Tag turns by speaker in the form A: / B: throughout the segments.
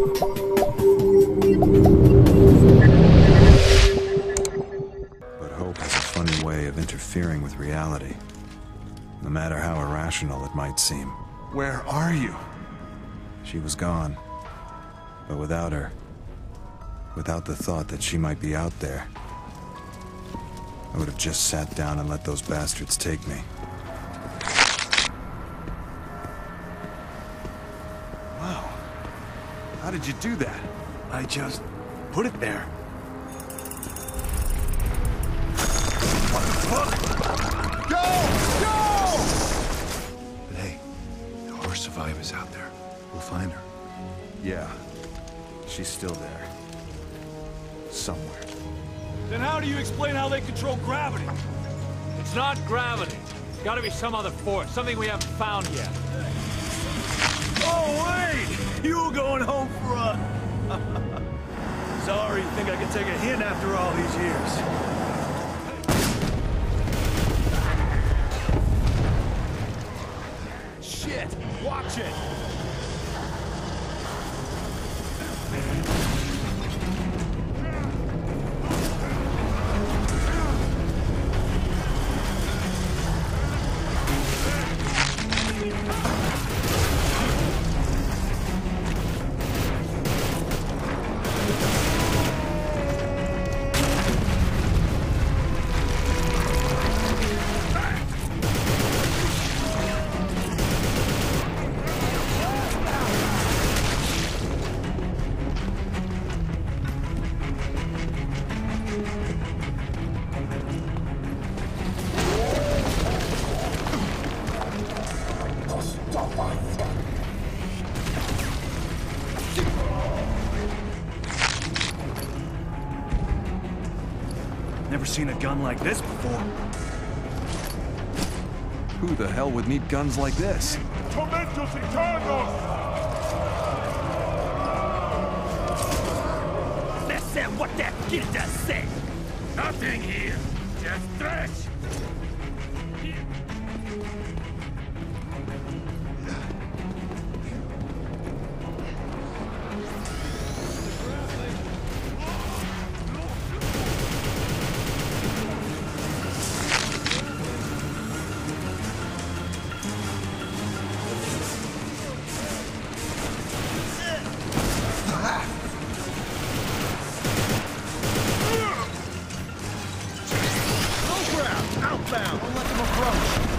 A: But hope has a funny way of interfering with reality. No matter how irrational it might seem.
B: Where are you?
A: She was gone. But without her, without the thought that she might be out there, I would have just sat down and let those bastards take me.
B: How did you do that? I just put it there. What the fuck? Go! Go! But hey, there are survivors out there. We'll find her.
A: Yeah. She's still there. Somewhere.
C: Then how do you explain how they control gravity?
D: It's not gravity. It's gotta be some other force, something we haven't found yet.
C: Oh, wait! You going home for a... Sorry, you think I can take a hint after all these years? Shit! Watch it! Never seen a gun like this before.
A: Who the hell would need guns like this?
E: Tormentos Eternos!
C: Listen what that kid just said!
E: Nothing here! Just stretch!
C: Outbound! Don't let them approach!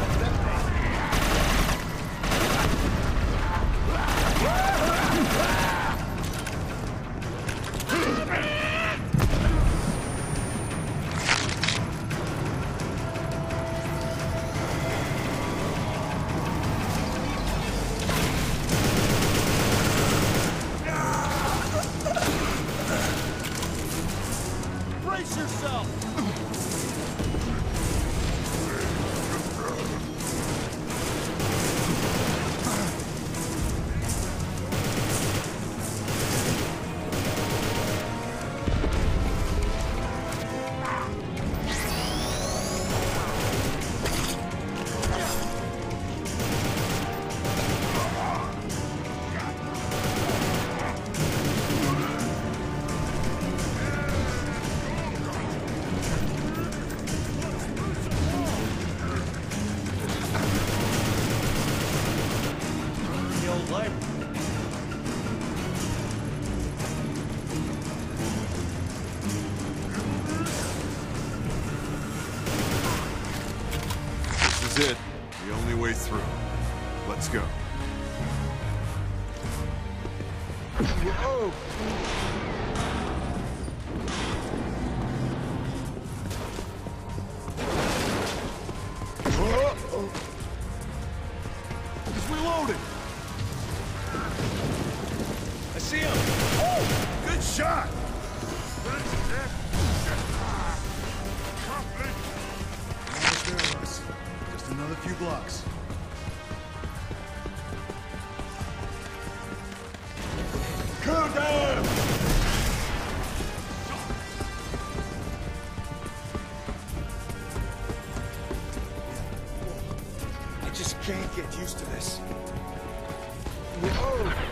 B: Let's go.
C: He's reloading! I see him! Oh!
B: Another few blocks.
C: Used to this. Whoa.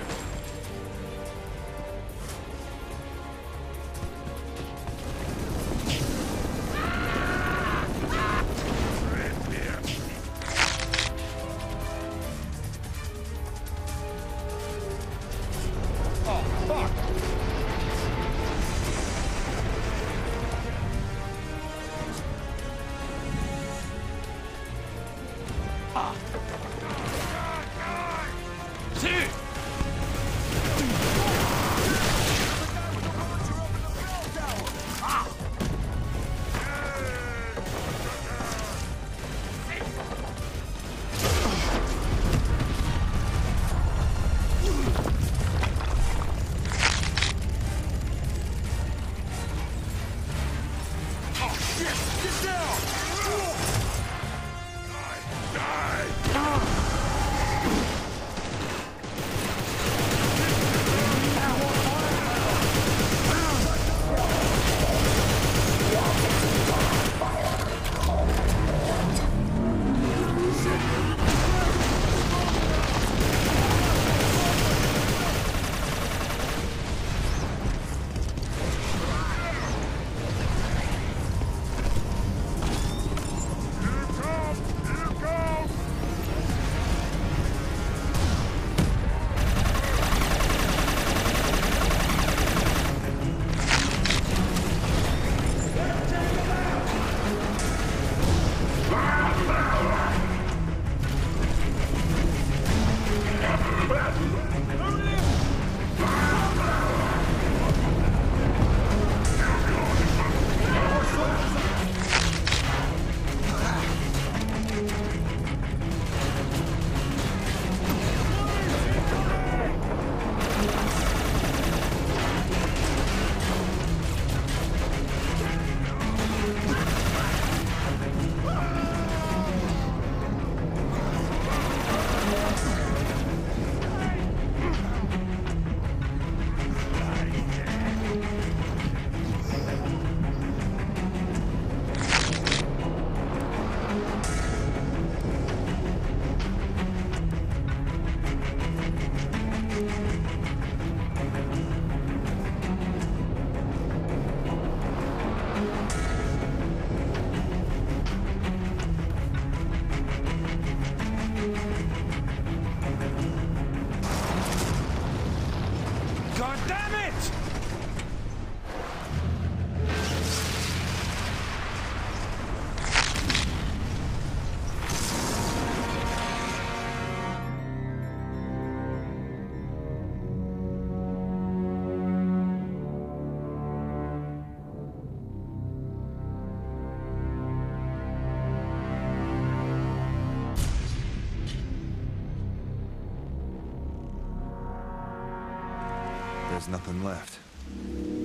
A: Nothing left.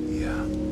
C: Yeah.